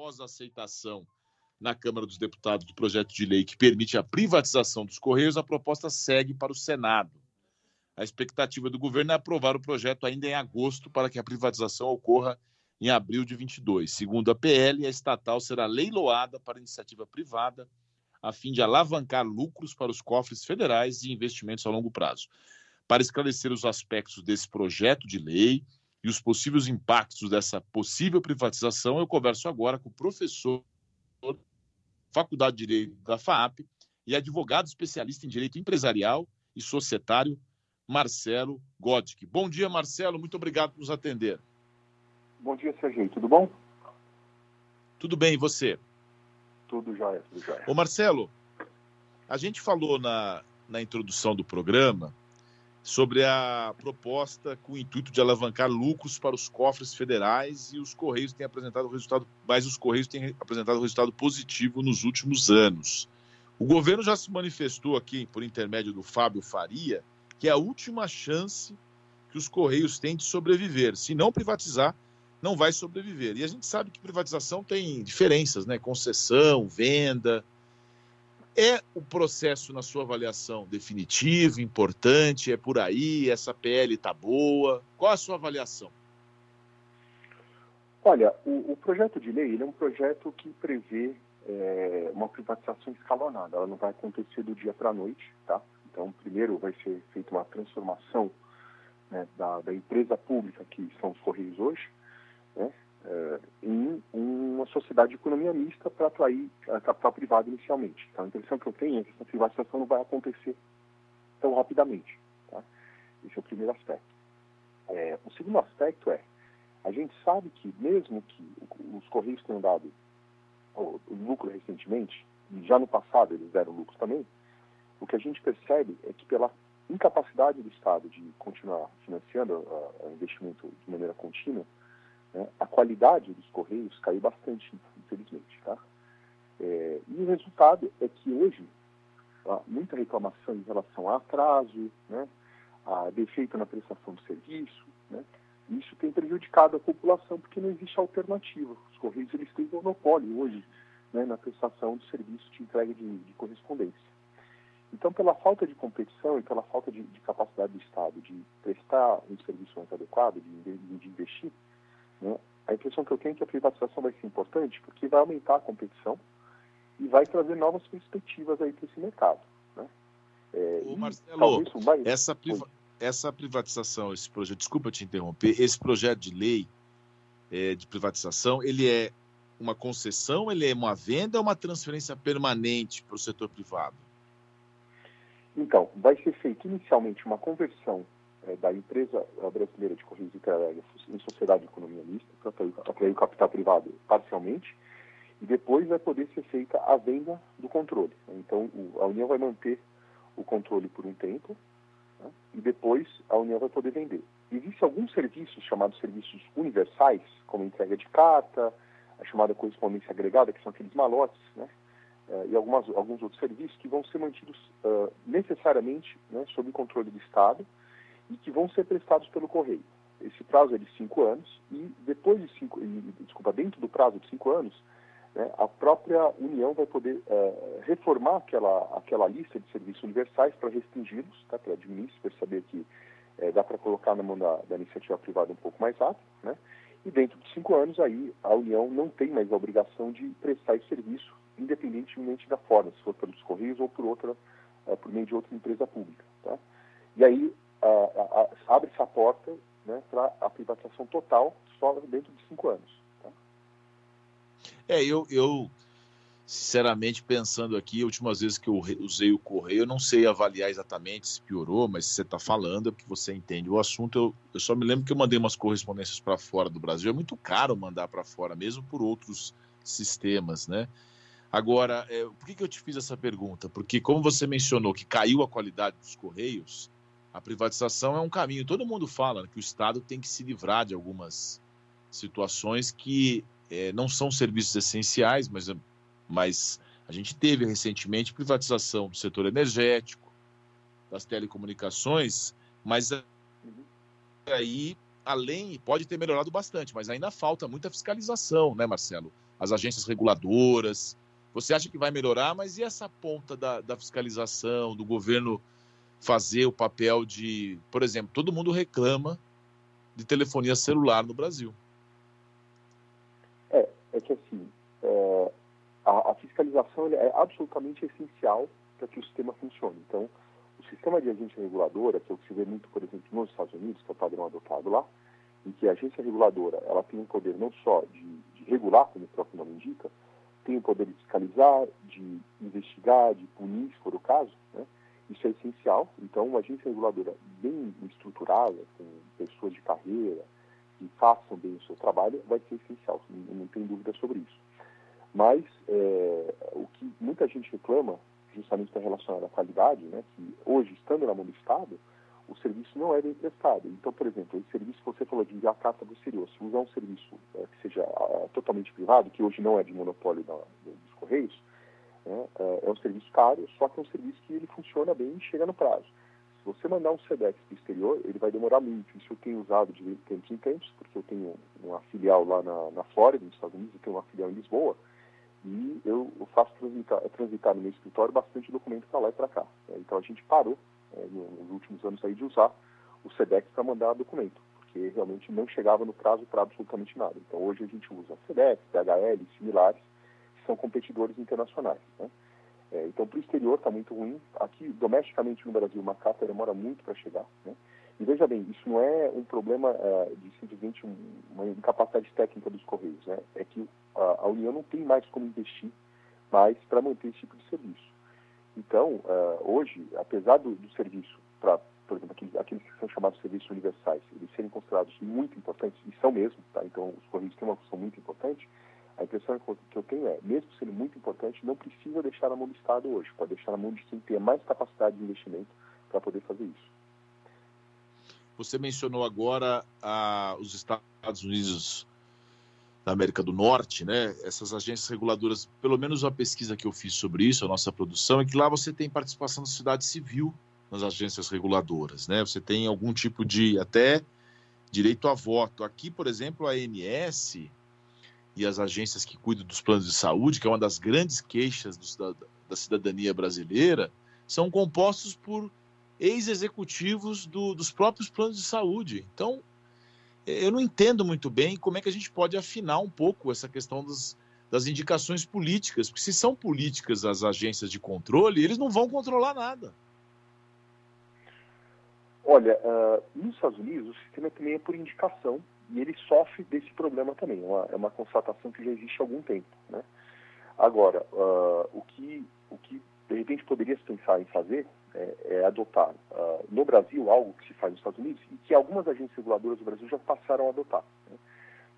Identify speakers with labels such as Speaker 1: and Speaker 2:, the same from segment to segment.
Speaker 1: após a aceitação na Câmara dos Deputados do projeto de lei que permite a privatização dos Correios, a proposta segue para o Senado. A expectativa do governo é aprovar o projeto ainda em agosto para que a privatização ocorra em abril de 22. Segundo a PL, a estatal será leiloada para iniciativa privada a fim de alavancar lucros para os cofres federais e investimentos a longo prazo. Para esclarecer os aspectos desse projeto de lei e os possíveis impactos dessa possível privatização, eu converso agora com o professor Faculdade de Direito da FAAP e advogado especialista em direito empresarial e societário, Marcelo Godic. Bom dia, Marcelo, muito obrigado por nos atender.
Speaker 2: Bom dia, Serginho, tudo bom?
Speaker 1: Tudo bem, e você?
Speaker 2: Tudo jóia, tudo jóia.
Speaker 1: Ô Marcelo, a gente falou na, na introdução do programa sobre a proposta com o intuito de alavancar lucros para os cofres federais e os Correios têm apresentado resultado, mas os Correios têm apresentado resultado positivo nos últimos anos. O governo já se manifestou aqui, por intermédio do Fábio Faria, que é a última chance que os Correios têm de sobreviver. Se não privatizar, não vai sobreviver. E a gente sabe que privatização tem diferenças, né? Concessão, venda, é o processo, na sua avaliação, definitivo, importante? É por aí? Essa PL está boa? Qual a sua avaliação?
Speaker 2: Olha, o, o projeto de lei é um projeto que prevê é, uma privatização escalonada. Ela não vai acontecer do dia para a noite, tá? Então, primeiro vai ser feita uma transformação né, da, da, empresa pública que são os Correios hoje, né, é, em uma sociedade de economia mista para atrair capital privado inicialmente. Então, a impressão que eu tenho é que essa privatização não vai acontecer tão rapidamente. Tá? Esse é o primeiro aspecto. É, o segundo aspecto é, a gente sabe que mesmo que os Correios tenham dado o, lucro recentemente, e já no passado eles deram lucro também, o que a gente percebe é que pela incapacidade do Estado de continuar financiando o investimento de maneira contínua, né, a qualidade dos correios caiu bastante, infelizmente. Tá? É, e o resultado é que hoje há muita reclamação em relação a atraso, né, a defeito na prestação do serviço, né, isso tem prejudicado a população porque não existe alternativa. Os correios eles têm monopólio hoje né, na prestação de serviço de entrega de, de, correspondência. Então, pela falta de competição e pela falta de, de capacidade do Estado de prestar um serviço mais adequado, de, de investir, né? A impressão que eu tenho é que a privatização vai ser importante porque vai aumentar a competição e vai trazer novas perspectivas aí para esse mercado. Né?
Speaker 1: É, Ô, Marcelo, vai... essa, priva... essa privatização, esse projeto, desculpa te interromper, esse projeto de lei é, de privatização, ele é uma concessão, ele é uma venda ou uma transferência permanente para o setor privado?
Speaker 2: Então, vai ser feita inicialmente uma conversão é, da empresa brasileira de Correios e Telégrafos em sociedade de economia mista, para atrair o capital privado parcialmente, e depois vai poder ser feita a venda do controle. Então, o, a União vai manter o controle por um tempo, né, e depois a União vai poder vender. Existem alguns serviços chamados serviços universais, como entrega de carta, a chamada correspondência agregada, que são aqueles malotes, né, Uh, e algumas, alguns outros serviços que vão ser mantidos uh, necessariamente né, sob controle do Estado e que vão ser prestados pelo correio. Esse prazo é de cinco anos e depois de cinco, e, desculpa, dentro do prazo de cinco anos, né, a própria União vai poder uh, reformar aquela, aquela lista de serviços universais para restringi-los, tá, para administrar, perceber que uh, dá para colocar na mão da, da, iniciativa privada um pouco mais rápido, né, e dentro de cinco anos aí a União não tem mais a obrigação de prestar esse serviço, independentemente da forma, se for pelos Correios ou por outra, uh, por meio de outra empresa pública. Tá? E aí abre-se a porta né, para a privatização total só dentro de cinco anos. Tá?
Speaker 1: É, eu, eu, sinceramente, pensando aqui, últimas vezes que eu usei o correio, eu não sei avaliar exatamente se piorou, mas se você está falando é porque você entende o assunto. Eu, eu só me lembro que eu mandei umas correspondências para fora do Brasil. É muito caro mandar para fora, mesmo por outros sistemas, né? Agora, é, por que, que eu te fiz essa pergunta? Porque, como você mencionou que caiu a qualidade dos correios, a privatização é um caminho. Todo mundo fala que o Estado tem que se livrar de algumas situações que é, não são serviços essenciais, mas, mas a gente teve recentemente privatização do setor energético, das telecomunicações, mas aí, além, pode ter melhorado bastante, mas ainda falta muita fiscalização, né, Marcelo? as agências reguladoras. Você acha que vai melhorar, mas e essa ponta da, da fiscalização, do governo fazer o papel de, por exemplo, todo mundo reclama de telefonia celular no Brasil.
Speaker 2: É, é que assim, é, a, a, fiscalização é absolutamente essencial para que o sistema funcione. Então, o sistema de agência reguladora, que é o que se vê muito, por exemplo, nos Estados Unidos, que é o padrão adotado lá, em que a agência reguladora ela tem um poder não só de, de regular, como o próprio nome indica, tem o poder de fiscalizar, de investigar, de punir, se for o caso, né? Isso é essencial. Então, uma agência reguladora bem estruturada, com pessoas de carreira, que façam bem o seu trabalho, vai ser essencial, não, tem dúvida sobre isso. Mas é, o que muita gente reclama, justamente está relacionado à qualidade, né, que hoje, estando na mão do Estado, o serviço não é bem prestado. Então, por exemplo, esse serviço que você falou de enviar carta do exterior, se usar um serviço é, que seja é, totalmente privado, que hoje não é de monopólio da, dos Correios, né? É, é um serviço caro, só que é um serviço que ele funciona bem e chega no prazo. Se você mandar um SEDEX para o exterior, ele vai demorar muito. Isso eu tenho usado de tempos em tempos, porque eu tenho uma filial lá na, na Flórida, nos Estados Unidos, eu tenho uma filial em Lisboa, e eu, faço transitar, transitar, no meu escritório bastante documento para lá e para cá. Né? Então a gente parou, é, nos últimos anos, aí, de usar o SEDEX para mandar documento, porque realmente não chegava no prazo para absolutamente nada. Então hoje a gente usa SEDEX, DHL, similares, são competidores internacionais. Né? É, então, para o exterior está muito ruim. Aqui, domesticamente no Brasil, uma carta demora muito para chegar. Né? E veja bem, isso não é um problema é, de simplesmente uma incapacidade técnica dos Correios. Né? É que a, a União não tem mais como investir mais para manter esse tipo de serviço. Então, uh, hoje, apesar do, do serviço, para, por exemplo, aqueles, aqueles, que são chamados serviços universais, eles serem considerados muito importantes, e são mesmo, tá? então os Correios têm uma função muito importante, a impressão que eu tenho é, mesmo sendo muito importante, não precisa deixar na mão do Estado hoje, pode deixar na mão de quem tem mais capacidade de investimento para poder fazer isso.
Speaker 1: Você mencionou agora ah, os Estados Unidos da América do Norte, né? Essas agências reguladoras, pelo menos a pesquisa que eu fiz sobre isso, a nossa produção, é que lá você tem participação da sociedade civil nas agências reguladoras, né? Você tem algum tipo de até direito a voto. Aqui, por exemplo, a ANS, e as agências que cuidam dos planos de saúde, que é uma das grandes queixas do, da, da, cidadania brasileira, são compostos por ex-executivos do, dos próprios planos de saúde. Então, eu não entendo muito bem como é que a gente pode afinar um pouco essa questão das, das indicações políticas, porque se são políticas as agências de controle, eles não vão controlar nada.
Speaker 2: Olha, uh, nos Estados Unidos o sistema também é por indicação e ele sofre desse problema também. É uma, é uma constatação que já existe há algum tempo. Né? Agora, uh, o, que, o que de repente poderia se pensar em fazer é, é adotar uh, no Brasil algo que se faz nos Estados Unidos e que algumas agências reguladoras do Brasil já passaram a adotar. Né?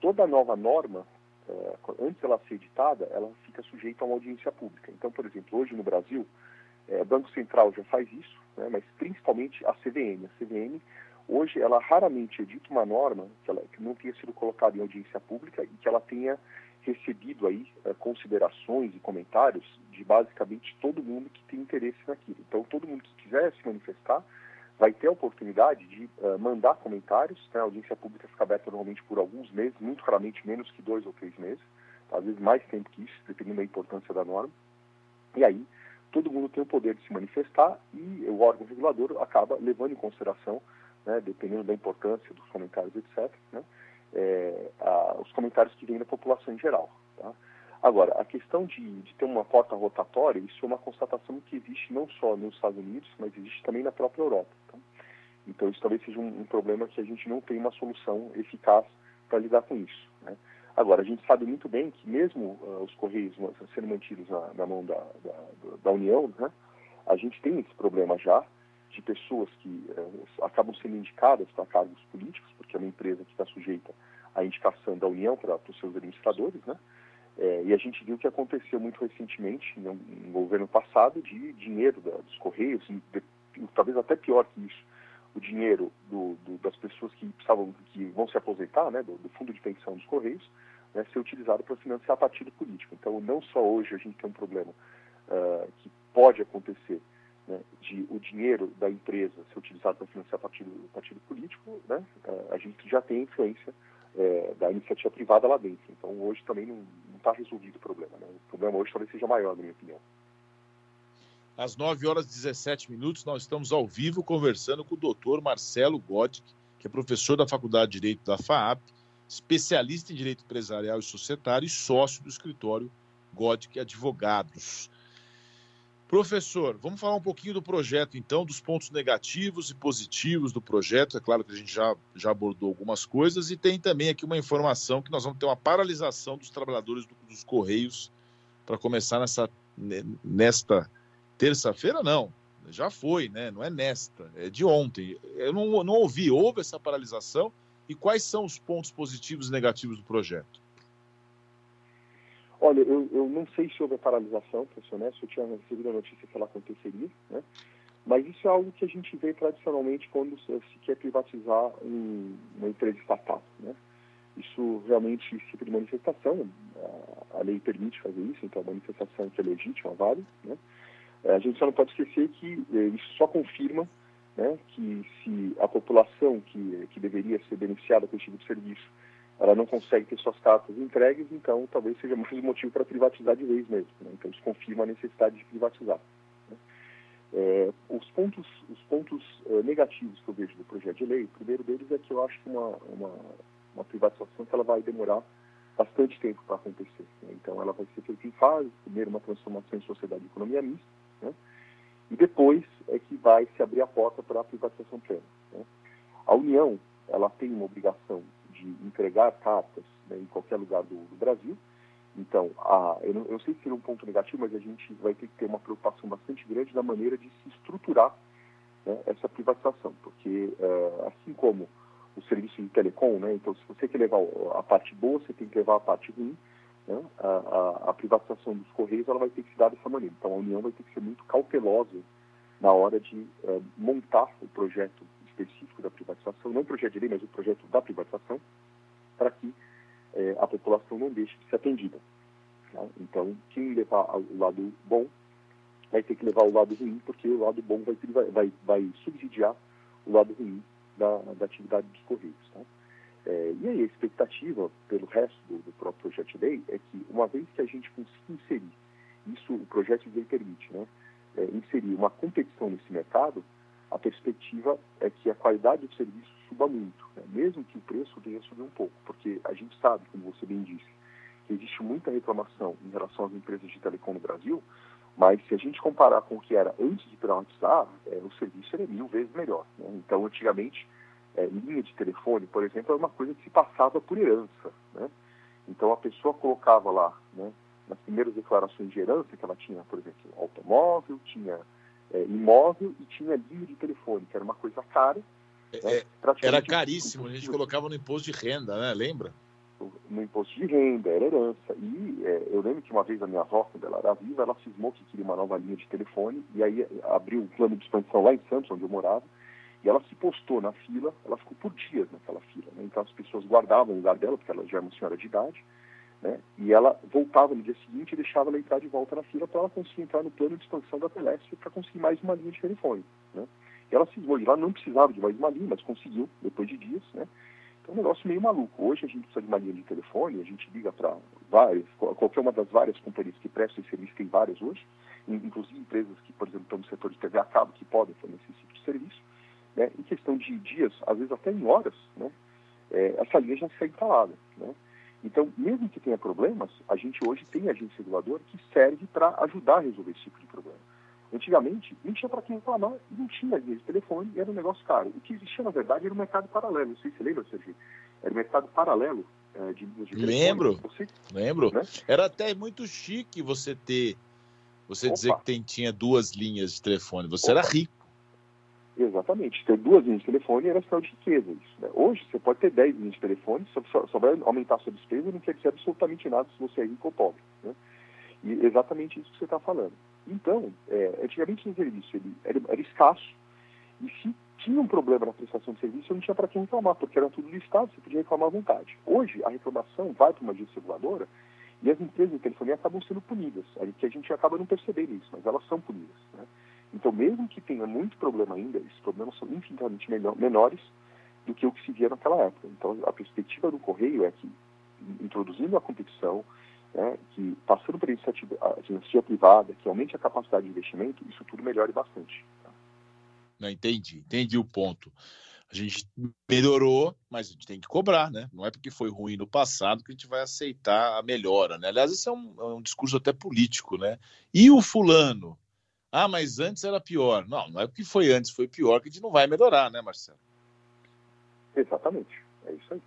Speaker 2: Toda nova norma, uh, antes ela ser editada, ela fica sujeita a uma audiência pública. Então, por exemplo, hoje no Brasil, é, o Banco Central já faz isso, né, mas principalmente a CVM. A CVM Hoje, ela raramente edita uma norma que, ela, que não tenha sido colocada em audiência pública e que ela tenha recebido aí uh, considerações e comentários de basicamente todo mundo que tem interesse naquilo. Então, todo mundo que quiser se manifestar vai ter a oportunidade de uh, mandar comentários. Né? A audiência pública fica aberta normalmente por alguns meses, muito raramente menos que dois ou três meses, às vezes mais tempo que isso, dependendo da importância da norma. E aí, todo mundo tem o poder de se manifestar e o órgão regulador acaba levando em consideração né, dependendo da importância dos comentários, etc., né, é, a, os comentários que vêm da população em geral. Tá? Agora, a questão de, de, ter uma porta rotatória, isso é uma constatação que existe não só nos Estados Unidos, mas existe também na própria Europa. Tá? Então, isso talvez seja um, um, problema que a gente não tem uma solução eficaz para lidar com isso. Né? Agora, a gente sabe muito bem que mesmo uh, os Correios sendo mantidos na, na mão da, da, da União, né, a gente tem esse problema já, de pessoas que eh, acabam sendo indicadas para cargos políticos, porque é uma empresa que está sujeita à indicação da União para os seus administradores, né? É, e a gente viu que aconteceu muito recentemente, no, no governo passado, de dinheiro da, dos Correios, e de, talvez até pior que isso, o dinheiro do, do, das pessoas que precisavam, que vão se aposentar, né, do, do fundo de pensão dos Correios, né, ser utilizado para financiar partido político. Então, não só hoje a gente tem um problema uh, que pode acontecer né, de o dinheiro da empresa ser utilizado para financiar partido, partido político, né, a gente já tem influência é, da iniciativa privada lá dentro. Então, hoje também não está resolvido o problema. Né? O problema hoje talvez seja maior, na minha opinião.
Speaker 1: Às 9 horas e 17 minutos, nós estamos ao vivo conversando com o doutor Marcelo Godic, que é professor da Faculdade de Direito da FAAP, especialista em Direito Empresarial e Societário e sócio do escritório Godic Advogados. Professor, vamos falar um pouquinho do projeto, então, dos pontos negativos e positivos do projeto. É claro que a gente já, já abordou algumas coisas e tem também aqui uma informação que nós vamos ter uma paralisação dos trabalhadores do, dos Correios para começar nessa, nesta terça-feira, não. Já foi, né? Não é nesta, é de ontem. Eu não, não ouvi, houve essa paralisação e quais são os pontos positivos e negativos do projeto?
Speaker 2: Olha, eu, eu não sei se houve a paralisação, para ser honesto, eu tinha recebido a notícia que ela aconteceria, né? mas isso é algo que a gente vê tradicionalmente quando se quer privatizar um, uma empresa estatal. Né? Isso realmente, tipo de manifestação, a, a, lei permite fazer isso, então a manifestação que é legítima, vale. Né? É, a gente só não pode esquecer que é, isso só confirma né, que se a população que, que deveria ser beneficiada com esse tipo de serviço ela não consegue ter suas cartas entregues, então talvez seja mais um motivo para privatizar de vez mesmo. Né? Então isso confirma a necessidade de privatizar. Né? É, os pontos, os pontos uh, negativos que eu vejo do projeto de lei, o primeiro deles é que eu acho que uma, uma, uma privatização que ela vai demorar bastante tempo para acontecer. Né? Então ela vai ser feita em fases, primeiro uma transformação em sociedade e economia mista, né? e depois é que vai se abrir a porta para a privatização plena. Né? A União ela tem uma obrigação de entregar cartas né, em qualquer lugar do, do Brasil. Então, a, eu, não, eu, sei que seria um ponto negativo, mas a gente vai ter que ter uma preocupação bastante grande na maneira de se estruturar né, essa privatização, porque uh, assim como o serviço de telecom, né, então se você quer levar a parte boa, você tem que levar a parte ruim, né, a, a, a, privatização dos Correios ela vai ter que se dar dessa maneira. Então, a União vai ter que ser muito cautelosa na hora de uh, montar o projeto específico da privatização, não o projeto de lei, mas o projeto da privatização, para que é, a população não deixe de ser atendida. Tá? Então, quem levar o lado bom vai ter que levar o lado ruim, porque o lado bom vai, vai, vai subsidiar o lado ruim da, da atividade dos Correios. Tá? É, e aí a expectativa, pelo resto do, do, próprio projeto de lei, é que uma vez que a gente consiga inserir, isso o projeto de lei permite, né, é, inserir uma competição nesse mercado, a perspectiva é que a qualidade do serviço suba muito, né? mesmo que o preço venha subir um pouco, porque a gente sabe, como você bem disse, que existe muita reclamação em relação às empresas de telecom no Brasil, mas se a gente comparar com o que era antes de privatizar, é, o serviço era mil vezes melhor. Né? Então, antigamente, é, linha de telefone, por exemplo, era uma coisa que se passava por herança. Né? Então, a pessoa colocava lá, né, nas primeiras declarações de herança que ela tinha, por exemplo, automóvel, tinha é, imóvel e tinha linha de telefone, que era uma coisa cara.
Speaker 1: É, né? É, era caríssimo, a gente colocava no imposto de renda, né? Lembra?
Speaker 2: No imposto de renda, era herança. E é, eu lembro que uma vez a minha avó, quando ela era viva, ela cismou que queria uma nova linha de telefone, e aí abriu um plano de expansão lá em Santos, onde eu morava, e ela se postou na fila, ela ficou por dias naquela fila. Né? Então as pessoas guardavam o lugar dela, porque ela já é uma senhora de idade, né? E ela voltava no dia seguinte e deixava ela entrar de volta na fila para ela conseguir entrar no plano de expansão da Telesp para conseguir mais uma linha de telefone. Né? E ela se esmolou. Ela não precisava de mais uma linha, mas conseguiu depois de dias. Né? Então é um negócio meio maluco. Hoje a gente precisa de uma linha de telefone, a gente liga para várias, qualquer uma das várias companhias que prestam esse serviço, tem várias hoje, inclusive empresas que, por exemplo, estão no setor de TV a cabo, que podem fornecer esse tipo de serviço. Né? Em questão de dias, às vezes até em horas, né? É, essa linha já sai instalada. Né? Então, mesmo que tenha problemas, a gente hoje tem agência reguladora que serve para ajudar a resolver esse tipo de problema. Antigamente, não tinha para quem reclamar, não tinha linha de telefone, era um negócio caro. O que existia, na verdade, era um mercado paralelo. Não sei se você lembra, Sergio. Era um mercado paralelo é, de linhas de telefone.
Speaker 1: Lembro, você, lembro. Né? Era até muito chique você ter, você Opa. dizer que tem, tinha duas linhas de telefone. Você Opa. era rico.
Speaker 2: Exatamente. Ter duas linhas de telefone era sinal de riqueza. Isso, né? Hoje, você pode ter dez linhas de telefone, só, só, vai aumentar a sua despesa e não quer dizer absolutamente nada se você é rico ou pobre. Né? E exatamente isso que você está falando. Então, é, antigamente o serviço ele era, era, escasso e se tinha um problema na prestação de serviço, não tinha para quem reclamar, porque era tudo listado, você podia reclamar à vontade. Hoje, a reclamação vai para uma agência reguladora e as empresas de telefonia acabam sendo punidas, a gente acaba não percebendo isso, mas elas são punidas. Né? Então, mesmo que tenha muito problema ainda, esses problemas são infinitamente menores do que o que se via naquela época. Então, a perspectiva do Correio é que, introduzindo a competição, né, que passando por iniciativa, iniciativa privada, que aumente a capacidade de investimento, isso tudo melhore bastante. Tá?
Speaker 1: Não, entendi, entendi o ponto. A gente melhorou, mas a gente tem que cobrar, né? Não é porque foi ruim no passado que a gente vai aceitar a melhora, né? Aliás, isso é um, é um discurso até político, né? E o fulano? Ah, mas antes era pior. Não, não é porque foi antes, foi pior que a gente não vai melhorar, né, Marcelo?
Speaker 2: Exatamente, é isso aí.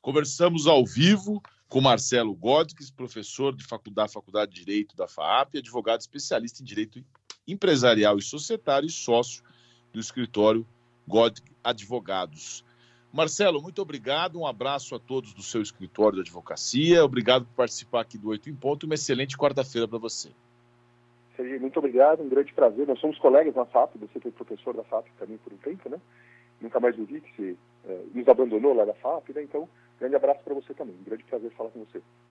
Speaker 1: Conversamos ao vivo com Marcelo Godques, professor de faculdade, da Faculdade de Direito da FAAP, advogado especialista em Direito Empresarial e Societário e sócio do escritório God Advogados. Marcelo, muito obrigado, um abraço a todos do seu escritório de advocacia, obrigado por participar aqui do Oito em Ponto uma excelente quarta-feira para você.
Speaker 2: Sergi, muito obrigado, um grande prazer. Nós somos colegas na FAP, você foi professor da FAP também por um tempo, né? Nunca mais ouvi que você é, nos abandonou lá da FAP, né? Então, grande abraço para você também. Um grande prazer falar com você.